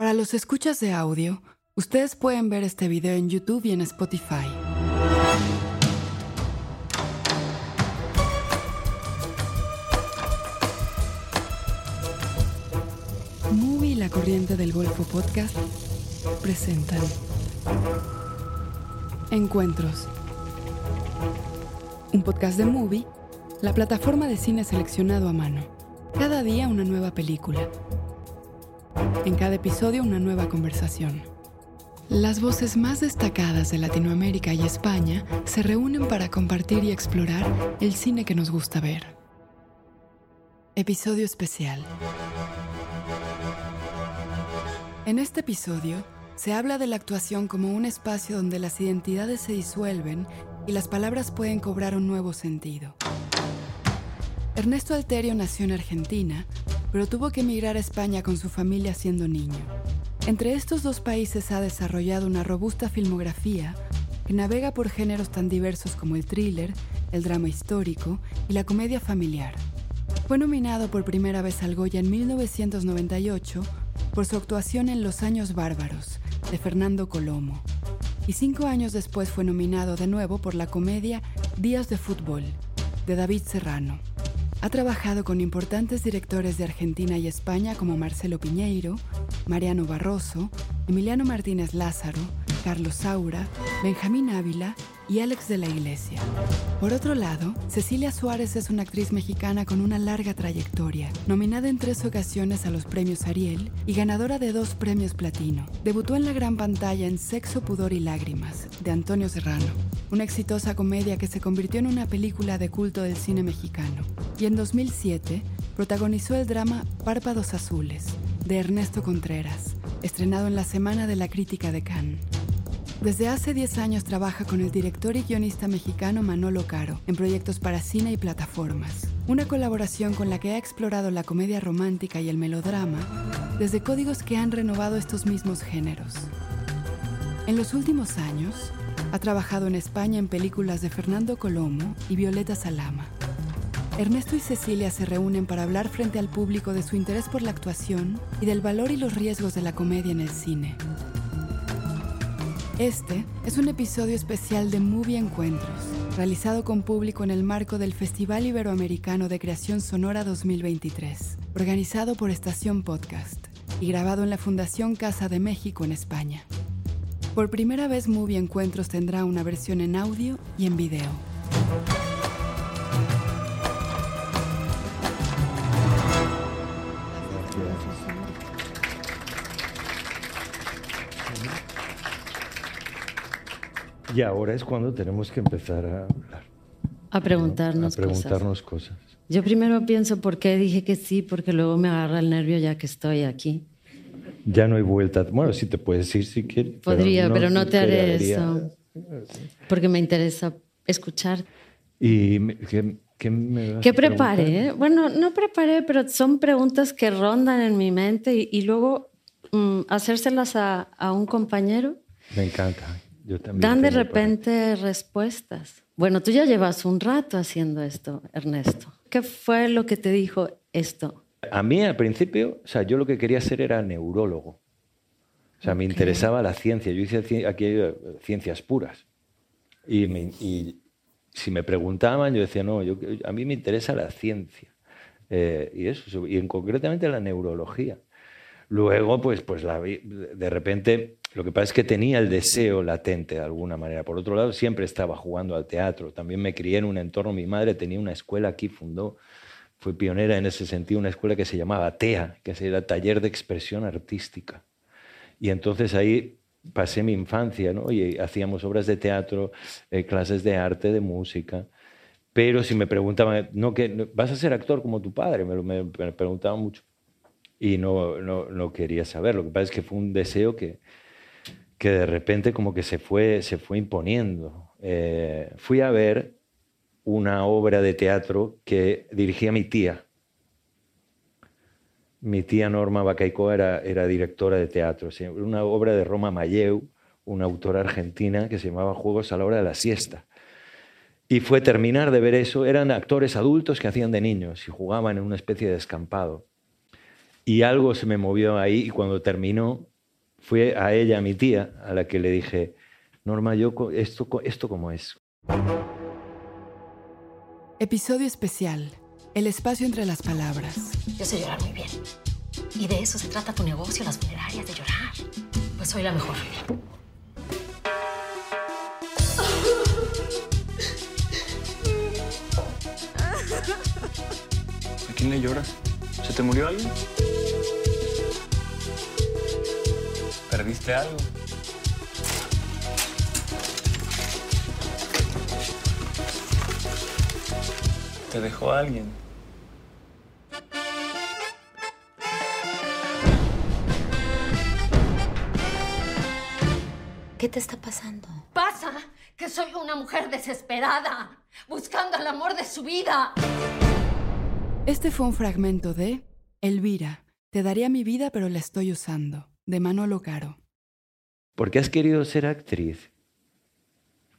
Para los escuchas de audio, ustedes pueden ver este video en YouTube y en Spotify. Movie y la Corriente del Golfo Podcast presentan Encuentros. Un podcast de Movie, la plataforma de cine seleccionado a mano. Cada día una nueva película. En cada episodio una nueva conversación. Las voces más destacadas de Latinoamérica y España se reúnen para compartir y explorar el cine que nos gusta ver. Episodio especial. En este episodio se habla de la actuación como un espacio donde las identidades se disuelven y las palabras pueden cobrar un nuevo sentido. Ernesto Alterio nació en Argentina, pero tuvo que emigrar a España con su familia siendo niño. Entre estos dos países ha desarrollado una robusta filmografía que navega por géneros tan diversos como el thriller, el drama histórico y la comedia familiar. Fue nominado por primera vez al Goya en 1998 por su actuación en Los Años Bárbaros, de Fernando Colomo. Y cinco años después fue nominado de nuevo por la comedia Días de Fútbol, de David Serrano. Ha trabajado con importantes directores de Argentina y España como Marcelo Piñeiro, Mariano Barroso, Emiliano Martínez Lázaro, Carlos Saura, Benjamín Ávila y Alex de la Iglesia. Por otro lado, Cecilia Suárez es una actriz mexicana con una larga trayectoria, nominada en tres ocasiones a los premios Ariel y ganadora de dos premios Platino. Debutó en la gran pantalla en Sexo, Pudor y Lágrimas, de Antonio Serrano, una exitosa comedia que se convirtió en una película de culto del cine mexicano. Y en 2007 protagonizó el drama Párpados Azules, de Ernesto Contreras, estrenado en la Semana de la Crítica de Cannes. Desde hace 10 años trabaja con el director y guionista mexicano Manolo Caro en proyectos para cine y plataformas. Una colaboración con la que ha explorado la comedia romántica y el melodrama desde códigos que han renovado estos mismos géneros. En los últimos años, ha trabajado en España en películas de Fernando Colomo y Violeta Salama. Ernesto y Cecilia se reúnen para hablar frente al público de su interés por la actuación y del valor y los riesgos de la comedia en el cine. Este es un episodio especial de Movie Encuentros, realizado con público en el marco del Festival Iberoamericano de Creación Sonora 2023, organizado por Estación Podcast y grabado en la Fundación Casa de México en España. Por primera vez Movie Encuentros tendrá una versión en audio y en video. Y ahora es cuando tenemos que empezar a hablar. A preguntarnos, a preguntarnos cosas. Yo primero pienso por qué dije que sí, porque luego me agarra el nervio ya que estoy aquí. Ya no hay vuelta. Bueno, sí te puedes ir si quieres. Podría, pero no, te haré eso. Porque me interesa escuchar. ¿Y qué, qué me vas ¿Qué preparé? Bueno, no preparé, pero son preguntas que rondan en mi mente y, y luego mm, hacérselas a, a un compañero. Me encanta. Yo también Dan de repente respuestas. Bueno, tú ya llevas un rato haciendo esto, Ernesto. ¿Qué fue lo que te dijo esto? A mí al principio, o sea, yo lo que quería ser era neurólogo. O sea, me interesaba la ciencia. Yo hice aquí eh, ciencias puras. Y, me- y si me preguntaban, yo decía, no, yo, a mí me interesa la ciencia. Eh, y eso, y en concretamente la neurología. Luego, pues, pues la de repente, lo que pasa es que tenía el deseo latente de alguna manera. Por otro lado, siempre estaba jugando al teatro. También me crié en un entorno. Mi madre tenía una escuela aquí, fundó, fue pionera en ese sentido, una escuela que se llamaba TEA, que era Taller de Expresión Artística. Y entonces ahí pasé mi infancia, ¿no? Y hacíamos obras de teatro, eh, clases de arte, de música. Pero si me preguntaban, ¿no, que, ¿vas a ser actor como tu padre? Me, me- me preguntaban mucho y no, no, quería saber. Lo que pasa es que fue un deseo que, que de repente como que se fue, se fue imponiendo. Eh, fui a ver una obra de teatro que dirigía mi tía. Mi tía Norma Bacaico era, era directora de teatro. Una obra de Roma Mayeu, una autora argentina que se llamaba Juegos a la hora de la siesta. Y fue terminar de ver eso. Eran actores adultos que hacían de niños y jugaban en una especie de descampado. Y algo se me movió ahí y cuando terminó, fui a ella, a mi tía, a la que le dije, Norma, yo esto, esto cómo es. Episodio especial. El espacio entre las palabras. Yo sé llorar muy bien. Y de eso se trata tu negocio, las funerarias, de llorar. Pues soy la mejor. ¿A quién le lloras? ¿Se te murió alguien? ¿Perdiste algo? ¿Te dejó alguien? ¿Qué te está pasando? Pasa que soy una mujer desesperada, buscando el amor de su vida. Este fue un fragmento de Elvira, te daría mi vida pero la estoy usando, de Manolo Caro. ¿Por qué has querido ser actriz?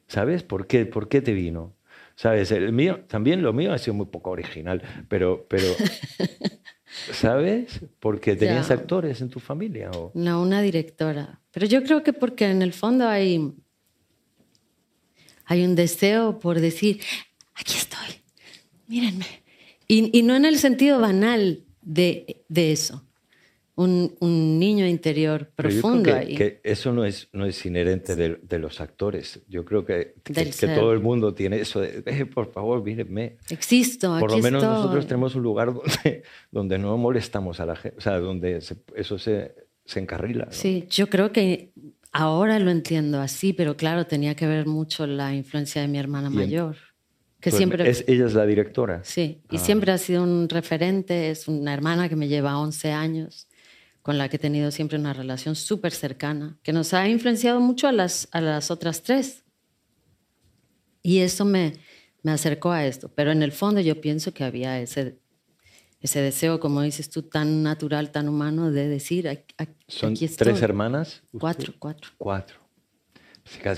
¿Sabes? ¿Por qué, ¿Por qué te vino? ¿Sabes? El mío, también lo mío ha sido muy poco original, pero, pero ¿sabes? Porque tenías actores en tu familia. ¿o? No, una directora. Pero yo creo que porque en el fondo hay, hay un deseo por decir, aquí estoy, mírenme. Y, y no en el sentido banal de, de eso un, niño interior profundo ahí. Que eso no es, no es inherente de, los actores. Yo creo que, que, todo el mundo tiene eso de, eh, por favor, mírenme. Existo. Por lo menos nosotros tenemos un lugar donde, donde no molestamos a la gente, o sea, donde eso se, se encarrila. Sí, yo creo que ahora lo entiendo así, pero claro, tenía que ver mucho la influencia de mi hermana mayor. Que pues siempre, es, ella es la directora. Sí, y ah. siempre ha sido un referente, es una hermana que me lleva 11 años con la que he tenido siempre una relación súper cercana, que nos ha influenciado mucho a las, a las otras tres. Y eso me, me acercó a esto. Pero en el fondo yo pienso que había ese, ese deseo, como dices tú, tan natural, tan humano, de decir, aquí, ¿Son tres hermanas? Cuatro, cuatro. Cuatro.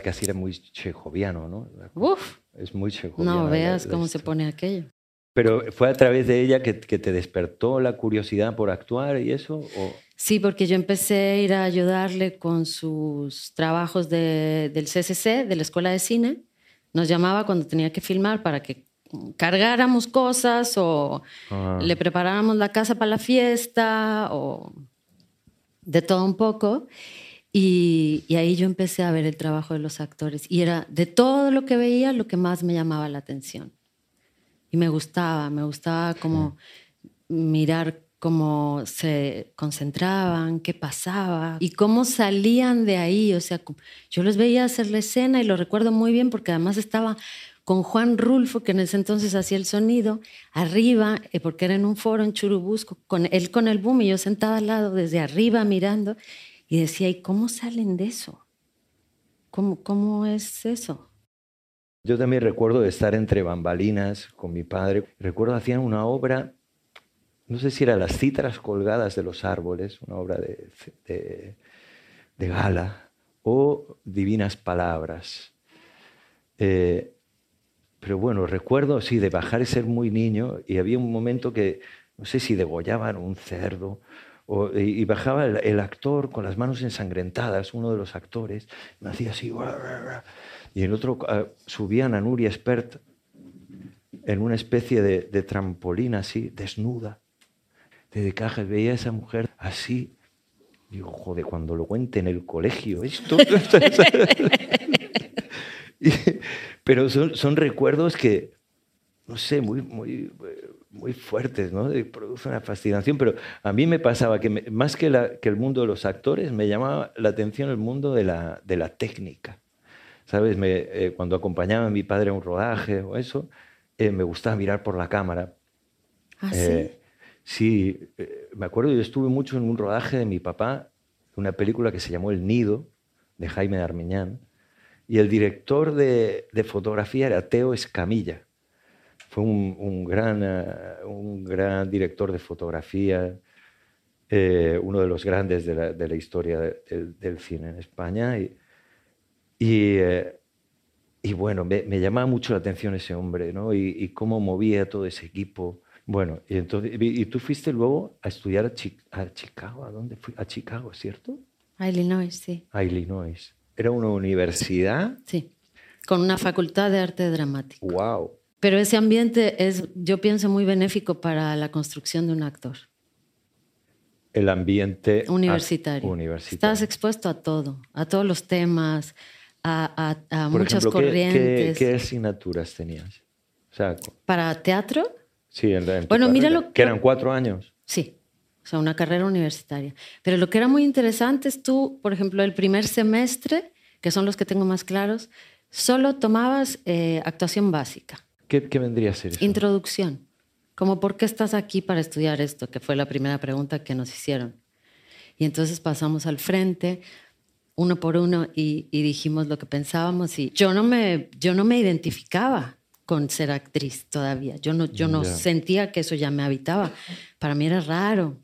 Casi era muy chejoviano, ¿no? Uf. Es muy chejoviano. No veas cómo se pone aquello. Pero fue a través de ella que, que, te despertó la curiosidad por actuar y eso. ¿o? Sí, porque yo empecé a ir a ayudarle con sus trabajos de, del CCC, de la Escuela de Cine. Nos llamaba cuando tenía que filmar para que cargáramos cosas o ah. le preparáramos la casa para la fiesta o de todo un poco. Y, y, ahí yo empecé a ver el trabajo de los actores. Y era de todo lo que veía lo que más me llamaba la atención. Y me gustaba, me gustaba como mirar cómo se concentraban, qué pasaba y cómo salían de ahí. O sea, yo los veía hacer la escena y lo recuerdo muy bien porque además estaba con Juan Rulfo, que en ese entonces hacía el sonido, arriba, eh, porque era en un foro en Churubusco, con él con el boom y yo sentada al lado desde arriba mirando y decía, ¿y cómo salen de eso? ¿Cómo, cómo es eso? Yo también recuerdo de estar entre bambalinas con mi padre. Recuerdo hacían una obra, no sé si era Las cítras colgadas de los árboles, una obra de, gala, o Divinas Palabras. Eh, pero bueno, recuerdo, sí, de bajar y ser muy niño, y había un momento que, no sé si degollaban un cerdo, o, y, bajaba el, actor con las manos ensangrentadas, uno de los actores, me hacía así, y el otro uh, subían a Nuria Espert en una especie de, de trampolín así, desnuda, de cajas. Veía a esa mujer así. Digo, joder, cuando lo cuente en el colegio, esto. pero son, son, recuerdos que, no sé, muy, muy, muy fuertes, ¿no? Produce una fascinación. Pero a mí me pasaba que más que, la, que, el mundo de los actores, me llamaba la atención el mundo de la, de la técnica. ¿sabes? Me, eh, cuando acompañaba a mi padre a un rodaje o eso, eh, me gustaba mirar por la cámara. ¿Ah, sí? sí, eh, me acuerdo, yo estuve mucho en un rodaje de mi papá, una película que se llamó El Nido, de Jaime de Armiñán, y el director de, de fotografía era Teo Escamilla. Fue un, un gran, un gran director de fotografía, uno de los grandes de la, de la historia del cine en España. Y, y, eh, y bueno, me, llamaba mucho la atención ese hombre, ¿no? Y, cómo movía todo ese equipo. Bueno, y entonces, y y tú fuiste luego a estudiar a, Chi- a Chicago, ¿a dónde fui? A Chicago, ¿cierto? A Illinois, sí. A Illinois. Era una universidad. Sí. Con una facultad de arte dramático. Wow. Pero ese ambiente es, yo pienso, muy benéfico para la construcción de un actor El ambiente universitario. universitario. Estás expuesto a todo, a todos los temas, a, a- a Por muchas ejemplo, ¿qué- corrientes. ¿qué, qué, asignaturas tenías? O sea, Para teatro, sí, en, en Bueno, mira lo que eran cuatro años. Sí, o sea, una carrera universitaria. Pero lo que era muy interesante es tú, por ejemplo, el primer semestre, que son los que tengo más claros, solo tomabas eh, actuación básica, ¿Qué, qué vendría a ser eso? introducción, como por qué estás aquí para estudiar esto, que fue la primera pregunta que nos hicieron. Y entonces pasamos al frente, uno por uno, y, y dijimos lo que pensábamos. Y yo no me, yo no me identificaba con ser actriz todavía. Yo no, yo no Ya. sentía que eso ya me habitaba. Para mí era raro.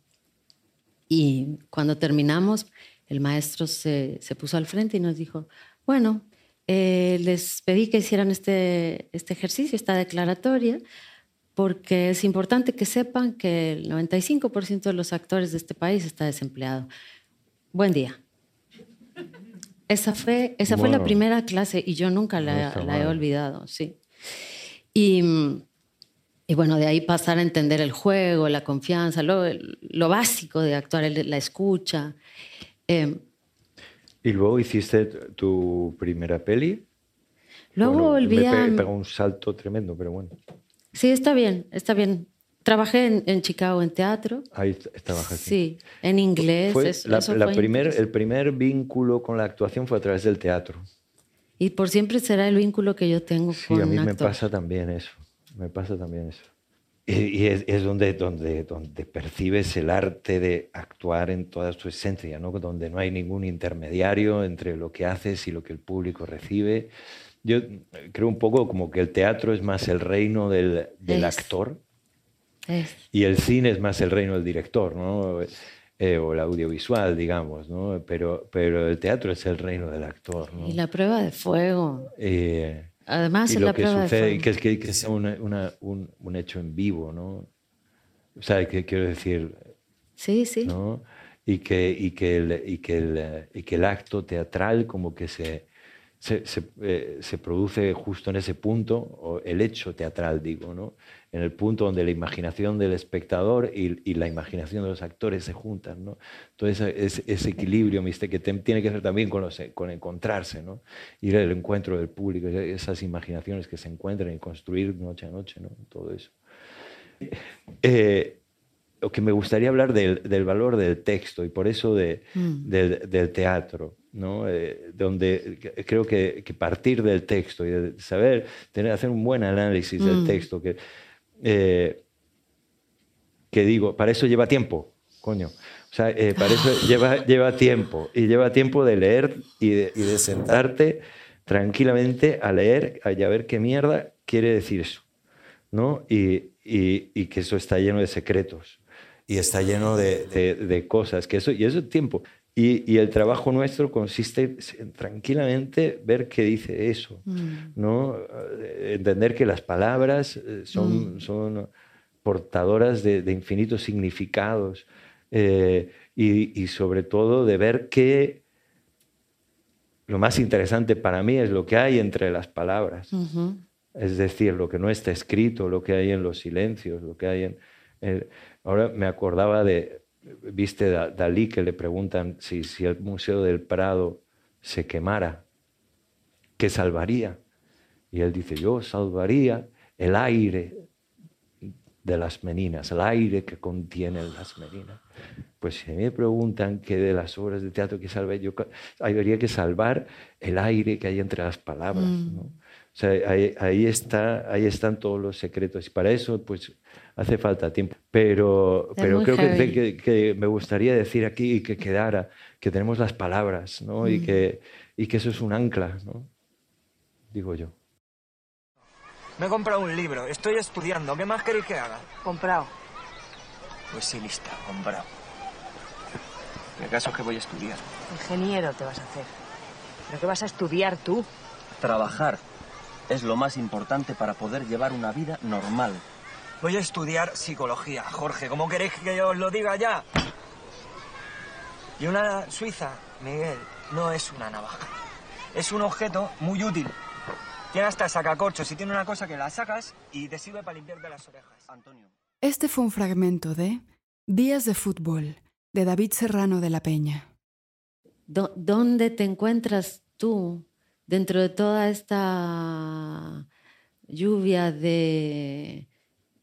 Y cuando terminamos, el maestro se, se puso al frente y nos dijo, bueno, eh, les pedí que hicieran este, este ejercicio, esta declaratoria, porque es importante que sepan que el 95% de los actores de este país está desempleado. Buen día. Esa fue, esa fue la primera clase y yo nunca la, he olvidado, sí. Y, y bueno, de ahí pasar a entender el juego, la confianza, lo, lo básico de actuar, la escucha. Eh, Y luego hiciste tu primera peli. luego Bueno, volví me a... pe- pegó un salto tremendo, pero bueno. Sí, está bien, está bien. Trabajé en, en Chicago en teatro. Ahí trabajaste. Sí, en inglés. Fue eso- la- eso la fue primer, el primer vínculo con la actuación fue a través del teatro. Y por siempre será el vínculo que yo tengo Sí, con a mí un me actor. pasa también eso. Me pasa también eso. Y, es, es donde, donde, donde percibes el arte de actuar en toda su esencia, ¿no? donde no hay ningún intermediario entre lo que haces y lo que el público recibe. Yo creo un poco como que el teatro es más el reino del, del Es. actor Es- y el cine es más el reino del director, ¿no? Eh, o el audiovisual, digamos, ¿no? Pero, pero el teatro es el reino del actor, ¿no? Y la prueba de fuego. Eh, Además, y es lo la que prueba de sucede, fuego. que es que, que sea una- una- un, un hecho en vivo, ¿no? O sea, que quiero decir, Sí, sí. ¿no? Y que, y que, el, y que, el, y que el acto teatral como que se, se, se, eh, se produce justo en ese punto, o el hecho teatral, digo, ¿no? En el punto donde la imaginación del espectador y, y la imaginación de los actores se juntan, ¿no? Entonces, ese, ese equilibrio mister, que te- tiene que ver también con, los, con encontrarse, ¿no? Ir al encuentro del público, esas imaginaciones que se encuentran y construir noche a noche, ¿no? Todo eso. Eh, lo que me gustaría hablar del, del valor del texto y por eso de, Mm. del, del teatro, ¿no? Eh, donde creo que, que partir del texto y de saber tener, hacer un buen análisis del Mm. texto, que, eh, que digo, para eso lleva tiempo, coño. O sea, eh, para eso lleva, lleva tiempo y lleva tiempo de leer y de, y de sentarte tranquilamente a leer y a ver qué mierda quiere decir eso. ¿no? Y, y- y que eso está lleno de secretos y está lleno de, de- de cosas, que eso, y eso es tiempo. Y, y el trabajo nuestro consiste en tranquilamente ver qué dice eso, Mm. ¿no? Eh, Entender que las palabras eh, son, Mm. son portadoras de, de infinitos significados eh, y, y sobre todo de ver que lo más interesante para mí es lo que hay entre las palabras. Es decir, lo que no está escrito, lo que hay en los silencios, lo que hay en... en- ahora me acordaba de, viste, Da- Dalí, que le preguntan si, si el Museo del Prado se quemara, ¿qué salvaría? Y él dice, yo salvaría el aire de las meninas, el aire que contienen las meninas. Pues si me preguntan qué de las obras de teatro que salve, yo habría que salvar el aire que hay entre las palabras. Mm. ¿no? O sea, ahí, ahí está, ahí están todos los secretos y para eso pues hace falta tiempo. Pero, Es pero creo que, que- que me gustaría decir aquí y que quedara que tenemos las palabras ¿no? y, Mm. que, y que eso es un ancla, ¿no? digo yo. Me he comprado un libro, estoy estudiando. ¿Qué más queréis que haga? Comprado. Pues sí, lista, comprado. ¿El caso es que voy a estudiar? Ingeniero te vas a hacer. ¿Pero qué vas a estudiar tú? Trabajar es lo más importante para poder llevar una vida normal. Voy a estudiar psicología, Jorge. ¿Cómo queréis que yo os lo diga ya? Y una suiza, Miguel, no es una navaja. Es un objeto muy útil. Tiene hasta sacacorchos y tiene una cosa que la sacas y te sirve para limpiarte las orejas. Antonio. Este fue un fragmento de Días de Fútbol, de David Serrano de la Peña. ¿Dónde te encuentras tú dentro de toda esta lluvia de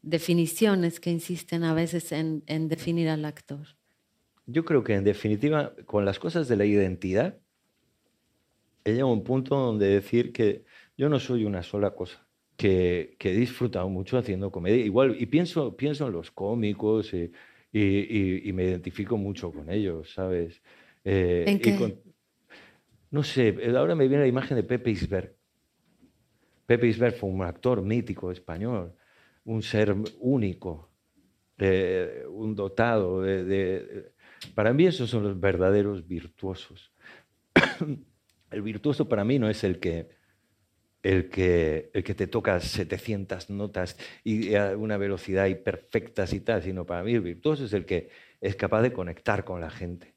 definiciones que insisten a veces en, en definir al actor? Yo creo que en definitiva, con las cosas de la identidad, he llegado a un punto donde decir que yo no soy una sola cosa, que, que he disfrutado mucho haciendo comedia. Igual, y pienso, pienso en los cómicos y, y- y- y me identifico mucho con ellos, ¿sabes? Eh, ¿En y qué? con- no sé, eh, ahora me viene la imagen de Pepe Isbert. Pepe Isbert fue un actor mítico español, un ser único, eh, un dotado de, Para mí esos son los verdaderos virtuosos. el virtuoso para mí no es el que, el que, el que te toca 700 notas y a una velocidad y perfectas y tal, sino para mí el virtuoso es el que es capaz de conectar con la gente.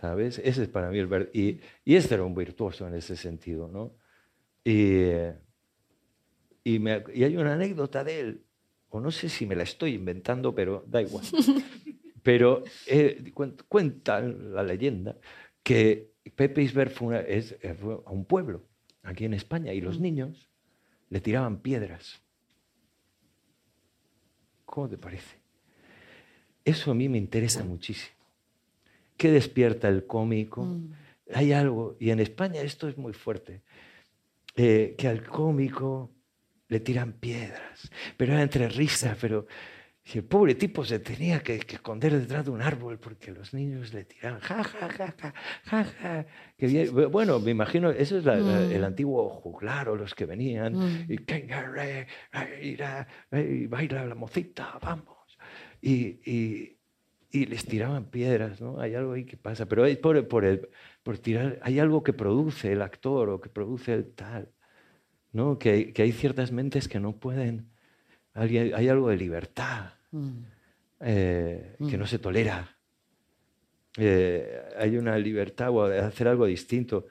¿Sabes? Ese es para mí el ver- y, y este era un virtuoso en ese sentido, ¿no? Y, y, me ac- y hay una anécdota de él, o no sé si me la estoy inventando, pero da igual. Pero eh, cuen- cuenta la leyenda que Pepe Isbert fue, una- es- eh, fue a un pueblo aquí en España y los niños le tiraban piedras. ¿Cómo te parece? Eso a mí me interesa muchísimo. ¿Qué despierta el cómico? Mm. Hay algo, y en España esto es muy fuerte, eh, que al cómico le tiran piedras, pero era entre risas, pero el pobre tipo se tenía que, que esconder detrás de un árbol porque los niños le tiraban, ja, ja, ja, ja, ja, ja. Que bien- Bueno, me imagino, eso es la- la- el Mm. antiguo juglar o los que venían, Mm. y, "Venga, re, re, ira, eh, baila la mocita, vamos. Y, y- y les tiraban piedras, ¿no? Hay algo ahí que pasa, pero es por, por, el, por tirar, hay algo que produce el actor o que produce el tal, ¿no? Que, hay- que hay ciertas mentes que no pueden, hay, hay algo de libertad Mm. eh, que Mm. no se tolera. Eh, hay una libertad o de hacer algo distinto.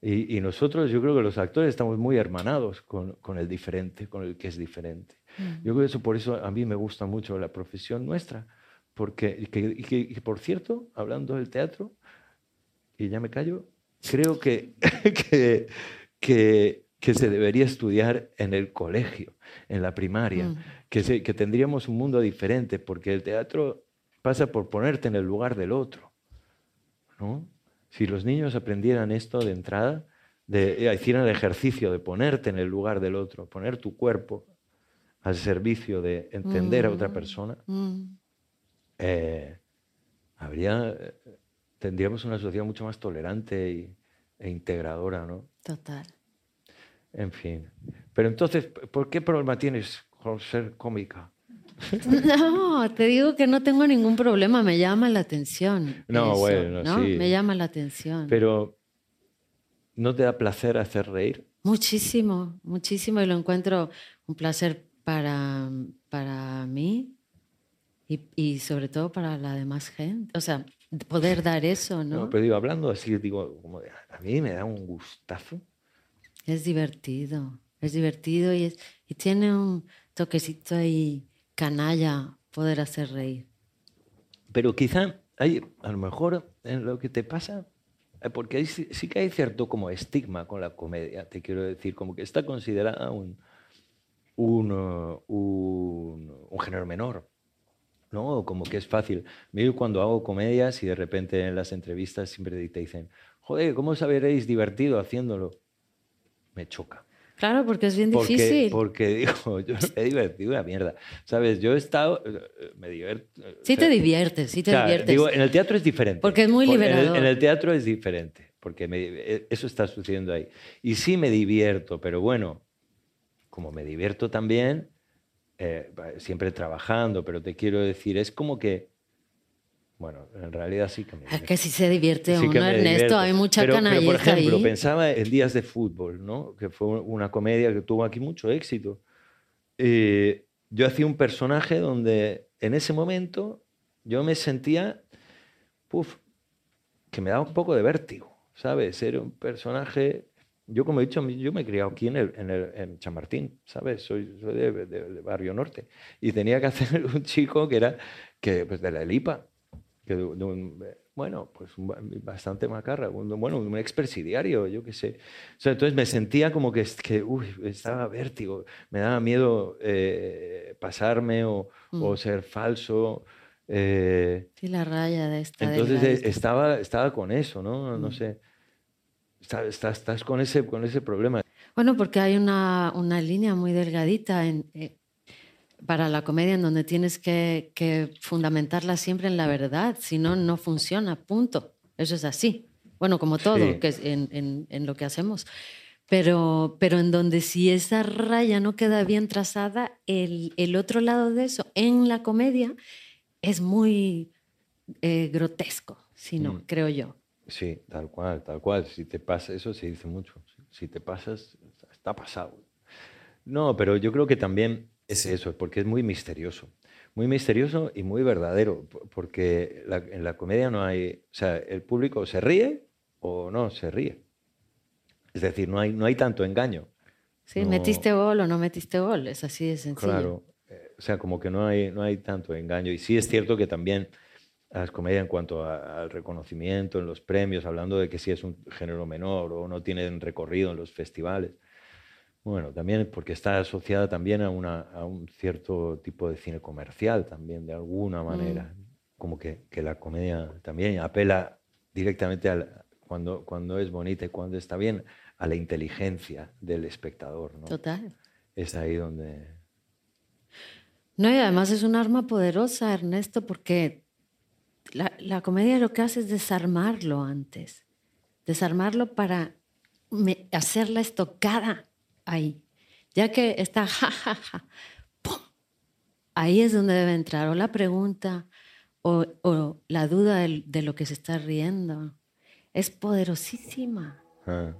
Y, y nosotros, yo creo que los actores estamos muy hermanados con, con el diferente, con el que es diferente. Mm. Yo creo que eso, por eso a mí me gusta mucho la profesión nuestra. Porque, y que, y que- y por cierto, hablando del teatro, y ya me callo, creo que, que, que, que se debería estudiar en el colegio, en la primaria, Mm. que, se- que tendríamos un mundo diferente, porque el teatro pasa por ponerte en el lugar del otro. ¿no? Si los niños aprendieran esto de entrada, de, eh, hicieran el ejercicio de ponerte en el lugar del otro, poner tu cuerpo al servicio de entender a otra Mm. persona, Mm. Eh, habría, eh, tendríamos una sociedad mucho más tolerante y- e integradora, ¿no? Total. En fin. Pero entonces, ¿por qué problema tienes con ser cómica? No, te digo que no tengo ningún problema, me llama la atención. No, eso, bueno, ¿no? sí. Me llama la atención. Pero, ¿no te da placer hacer reír? Muchísimo, muchísimo y lo encuentro un placer para, para mí y, y sobre todo para la demás gente. O sea, poder dar eso, ¿no? No, pero digo, hablando así, digo, como de- a mí me da un gustazo. Es divertido, es divertido y, es, y tiene un toquecito ahí canalla poder hacer reír. Pero quizá hay, a lo mejor, en lo que te pasa, eh, porque hay sí que hay cierto como estigma con la comedia, te quiero decir, como que está considerada un, un, eh, un, un género menor, ¿no? Como que es fácil. Yo cuando hago comedias y de repente en las entrevistas siempre te dicen, joder, ¿cómo os habréis divertido haciéndolo? Me choca. Claro, porque es bien Porque, difícil. porque digo, yo me he divertido una mierda. ¿Sabes? Yo he estado, eh, eh, me divierto. Sí te diviertes, sí te o sea, diviertes. Digo, en el teatro es diferente. Porque es muy Por- en el- liberador. En el, teatro es diferente, porque me- eh, eso está sucediendo ahí. Y sí me divierto, pero bueno, como me divierto también, eh, siempre trabajando, pero te quiero decir, es como que, bueno, en realidad sí que me Es divierto. que si se divierte Sí uno, Ernesto, divierto. hay mucha pero, pero, por ejemplo, ahí. pensaba en Días de Fútbol, ¿no? que fue una comedia que tuvo aquí mucho éxito. Eh, yo hacía un personaje donde en ese momento yo me sentía, puf, que me daba un poco de vértigo, ¿sabes? Era un personaje, yo como he dicho, yo me he criado aquí en, el, en, el, en Chamartín, ¿sabes? Soy, soy de, de- de Barrio Norte y tenía que hacer un chico que era que, pues, de la Elipa, que de- de un- bueno, pues un ba- bastante macarra, un, bueno, un expresidiario, yo qué sé. O sea, entonces me sentía como que, que uy, estaba vértigo, me daba miedo eh, pasarme o, o Mm. ser falso. eh, Sí, la raya de esta. entonces eh, delgadita. estaba, estaba con eso, ¿no? No Mm. sé. Está- Estás, estás con, ese, con ese problema. Bueno, porque hay una, una línea muy delgadita en, eh, para la comedia en donde tienes que, que fundamentarla siempre en la verdad, si no, no funciona, punto. Eso es así. Bueno, como todo Sí. que en, en- en lo que hacemos. Pero, pero en donde si esa raya no queda bien trazada, el, el otro lado de eso, en la comedia, es muy eh, grotesco, si no, Mm. creo yo. Sí, tal cual, tal cual. Si te pasa, eso se dice mucho. Si te pasas, está pasado. No, pero yo creo que también es eso, porque es muy misterioso. Muy misterioso y muy verdadero, po- porque la- en la comedia no hay, o sea, el público se ríe o no se ríe. Es decir, no hay, no hay tanto engaño. Sí, No. metiste gol o no metiste gol, es así de sencillo. Claro, eh, o sea, como que no hay, no hay tanto engaño. Y sí es cierto que también las comedias en cuanto a- al reconocimiento en los premios, hablando de que si es un género menor o no tienen recorrido en los festivales, bueno, también porque está asociada también a, una, a un cierto tipo de cine comercial también, de alguna manera. Como que, que la comedia también apela directamente al, cuando, cuando es bonita y cuando está bien, a la inteligencia del espectador. ¿no? Total. Es ahí donde... No, y además es un arma poderosa, Ernesto, porque la, la comedia lo que hace es desarmarlo antes. Desarmarlo para me- hacer la estocada ahí. Ya que está ja, ja, ja, ¡pum! Ahí es donde debe entrar o la pregunta o, o la duda de, lo que se está riendo. Es poderosísima, Ah,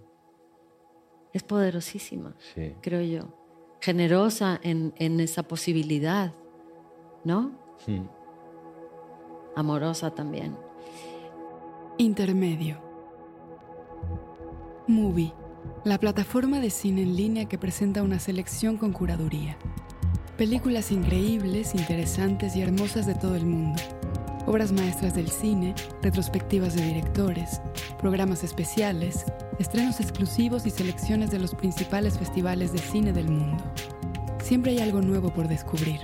es poderosísima. sí. creo yo, generosa en, en esa posibilidad, ¿no? Hmm. Amorosa también. Intermedio. Movie, la plataforma de cine en línea que presenta una selección con curaduría. Películas increíbles, interesantes y hermosas de todo el mundo. Obras maestras del cine, retrospectivas de directores, programas especiales, estrenos exclusivos y selecciones de los principales festivales de cine del mundo. Siempre hay algo nuevo por descubrir.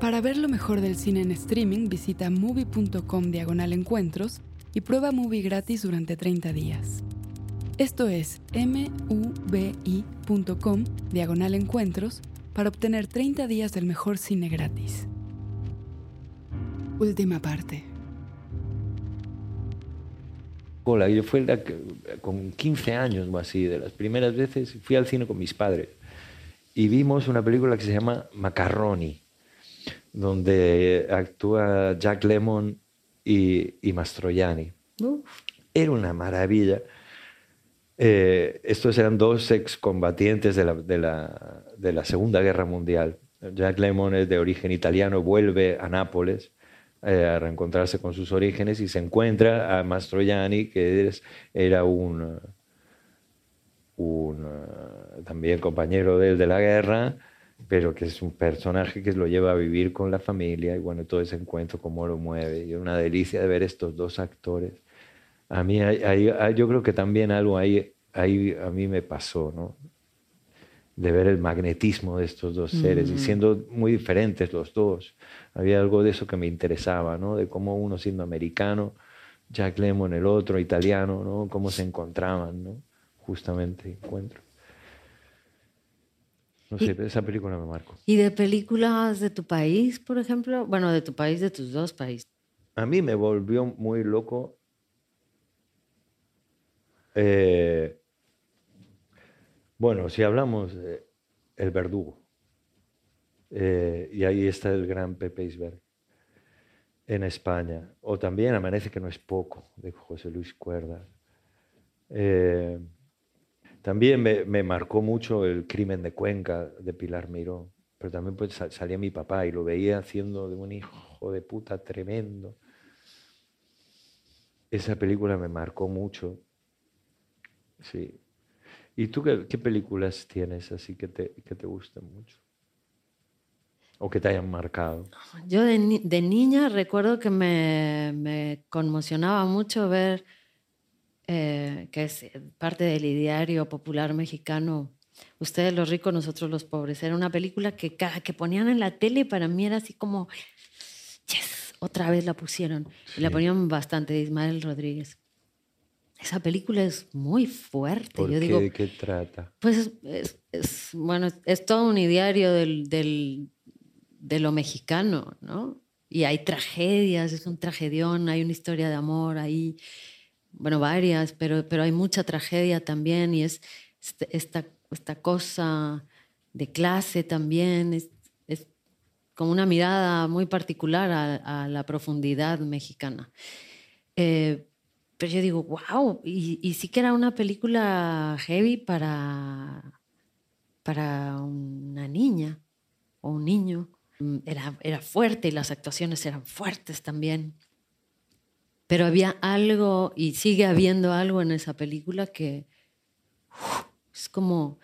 Para ver lo mejor del cine en streaming, visita movie.com diagonal encuentros y prueba movie gratis durante 30 días. Esto es mubi.com diagonal encuentros para obtener 30 días del mejor cine gratis. Última parte. Hola, yo fui con 15 años o así, de las primeras veces, fui al cine con mis padres y vimos una película que se llama Macaroni, donde actúa Jack Lemmon y, y Mastroianni. Era una maravilla. Eh, estos eran dos excombatientes de la, de, la, de la Segunda Guerra Mundial. Jack Lemmon es de origen italiano, vuelve a Nápoles eh, a reencontrarse con sus orígenes y se encuentra a Mastroianni, que es- era un, un eh, también compañero de él de la guerra, pero que es un personaje que lo lleva a vivir con la familia y bueno, todo ese encuentro, cómo lo mueve. Y una delicia de ver estos dos actores. A mí, hay- hay- yo creo que también algo ahí, ahí a mí me pasó, ¿no? De ver el magnetismo de estos dos seres y siendo muy diferentes los dos. Había algo de eso que me interesaba, ¿no? De cómo uno siendo americano, Jack Lemmon el otro italiano, ¿no? Cómo se encontraban, ¿no? Justamente encuentro. No Y- sé, esa película me marcó. ¿Y de películas de tu país, por ejemplo? Bueno, de tu país, de tus dos países. A mí me volvió muy loco. eh, bueno, si hablamos de El Verdugo, eh, y ahí está el gran Pepe Isberg en España, o también Amanece que no es poco, de José Luis Cuerdas. También me, marcó mucho el crimen de Cuenca de Pilar Miró, pero también pues, sa- salía mi papá y lo veía haciendo de un hijo de puta tremendo. Esa película me marcó mucho. Sí. ¿Y tú qué, películas tienes así que te, que te gusten mucho? O que te hayan marcado. Yo de, ni- de niña recuerdo que me conmocionaba mucho ver, eh, que es parte del ideario popular mexicano, Ustedes los ricos, nosotros los pobres. Era una película que, que ponían en la tele y para mí era así como, yes, otra vez la pusieron. Y la ponían bastante de Ismael Rodríguez. Esa película es muy fuerte. ¿Por Yo qué? digo, ¿De qué trata? pues es, es- es- bueno, es, es todo un ideario del, del- de lo mexicano, ¿no? Y hay tragedias, es un tragedión, hay una historia de amor ahí, bueno, varias, pero, pero hay mucha tragedia también y es este- esta, esta cosa de clase también, es, es como una mirada muy particular a, a la profundidad mexicana. Eh, pero yo digo, wow, y, y sí que era una película heavy para, para una niña o un niño. Mm, Era, era fuerte y las actuaciones eran fuertes también. Pero había algo, y sigue habiendo algo en esa película que uf, es como,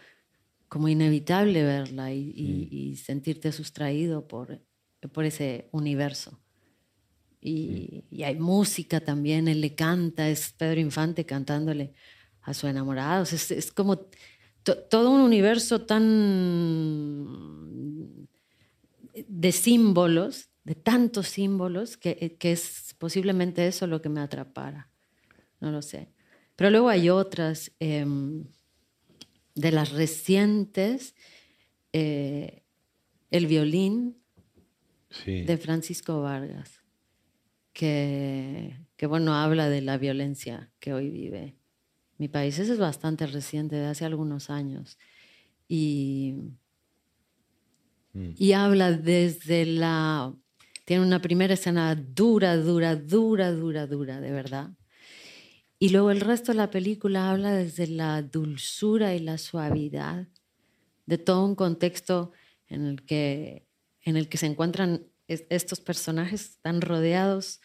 como inevitable verla y, y- y sentirte sustraído por, por ese universo. Y, y hay música también, él le canta, es Pedro Infante cantándole a su enamorado. O sea, Es, es como to- todo un universo tan de símbolos, de tantos símbolos, que, que es posiblemente eso lo que me atrapara. No lo sé. Pero luego hay otras, em, de las recientes, eh, El violín, Sí. de Francisco Vargas, que, que bueno, habla de la violencia que hoy vive mi país. Ese es bastante reciente, de hace algunos años. Y, Mm. y habla desde la... Tiene una primera escena dura, dura, dura, dura, dura, de verdad. Y luego el resto de la película habla desde la dulzura y la suavidad de todo un contexto en el que, en el que se encuentran es- estos personajes están rodeados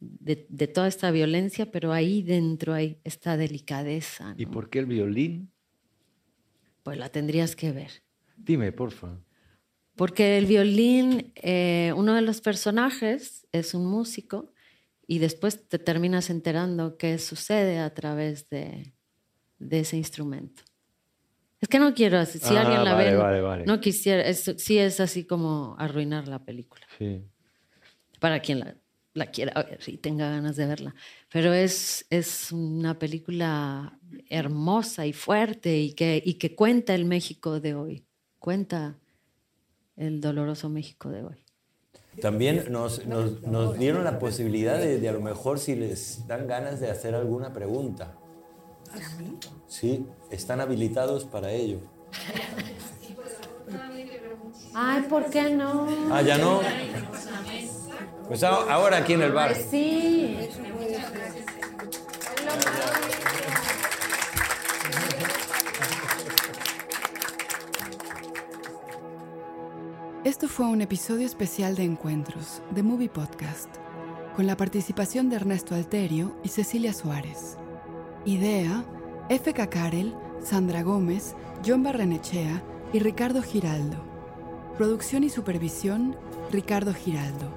de, de toda esta violencia, pero ahí dentro hay esta delicadeza. ¿Y por qué el violín? Pues la tendrías que ver. Dime, porfa. Porque el violín, eh, uno de los personajes es un músico y después te terminas enterando qué sucede a través de, de ese instrumento. Es que no quiero, si Ah, alguien la vale, ve, vale, vale. no quisiera, es, sí es así como arruinar la película, Sí. para quien la, la quiera ver y tenga ganas de verla. Pero es, es una película hermosa y fuerte y que, y que cuenta el México de hoy, cuenta el doloroso México de hoy. También nos, nos- nos dieron la posibilidad de, de a lo mejor si les dan ganas de hacer alguna pregunta. Sí, están habilitados para ello. Ay, ¿por qué no? Ah, ya no. Pues a- ahora aquí en el bar. Sí. Esto fue un episodio especial de Encuentros, de Movie Podcast, con la participación de Ernesto Alterio y Cecilia Suárez. Idea, F.K. Karel, Sandra Gómez, John Barrenechea y Ricardo Giraldo. Producción y supervisión, Ricardo Giraldo.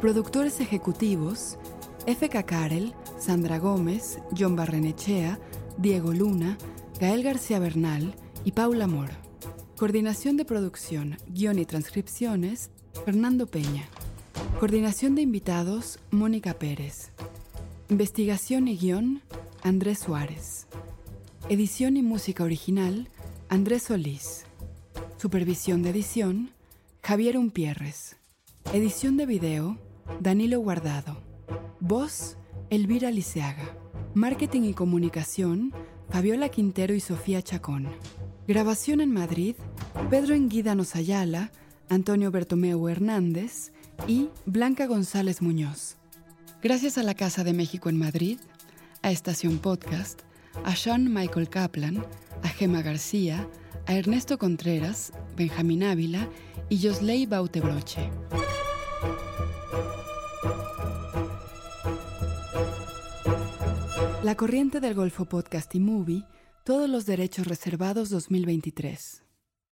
Productores ejecutivos, F.K. Karel, Sandra Gómez, John Barrenechea, Diego Luna, Gael García Bernal y Paula Moro. Coordinación de producción, guion y transcripciones, Fernando Peña. Coordinación de invitados, Mónica Pérez. Investigación y guion, Andrés Suárez. Edición y música original, Andrés Solís. Supervisión de edición, Javier Umpierres. Edición de video, Danilo Guardado. Voz, Elvira Liceaga. Marketing y comunicación, Fabiola Quintero y Sofía Chacón. Grabación en Madrid, Pedro Enguídanos Ayala, Antonio Bertomeu Hernández y Blanca González Muñoz. Gracias a la Casa de México en Madrid, a Estación Podcast, a Sean Michael Kaplan, a Gema García, a Ernesto Contreras, Benjamín Ávila y Josley Bautebroche. La corriente del Golfo Podcast y Movie todos los derechos reservados 2023.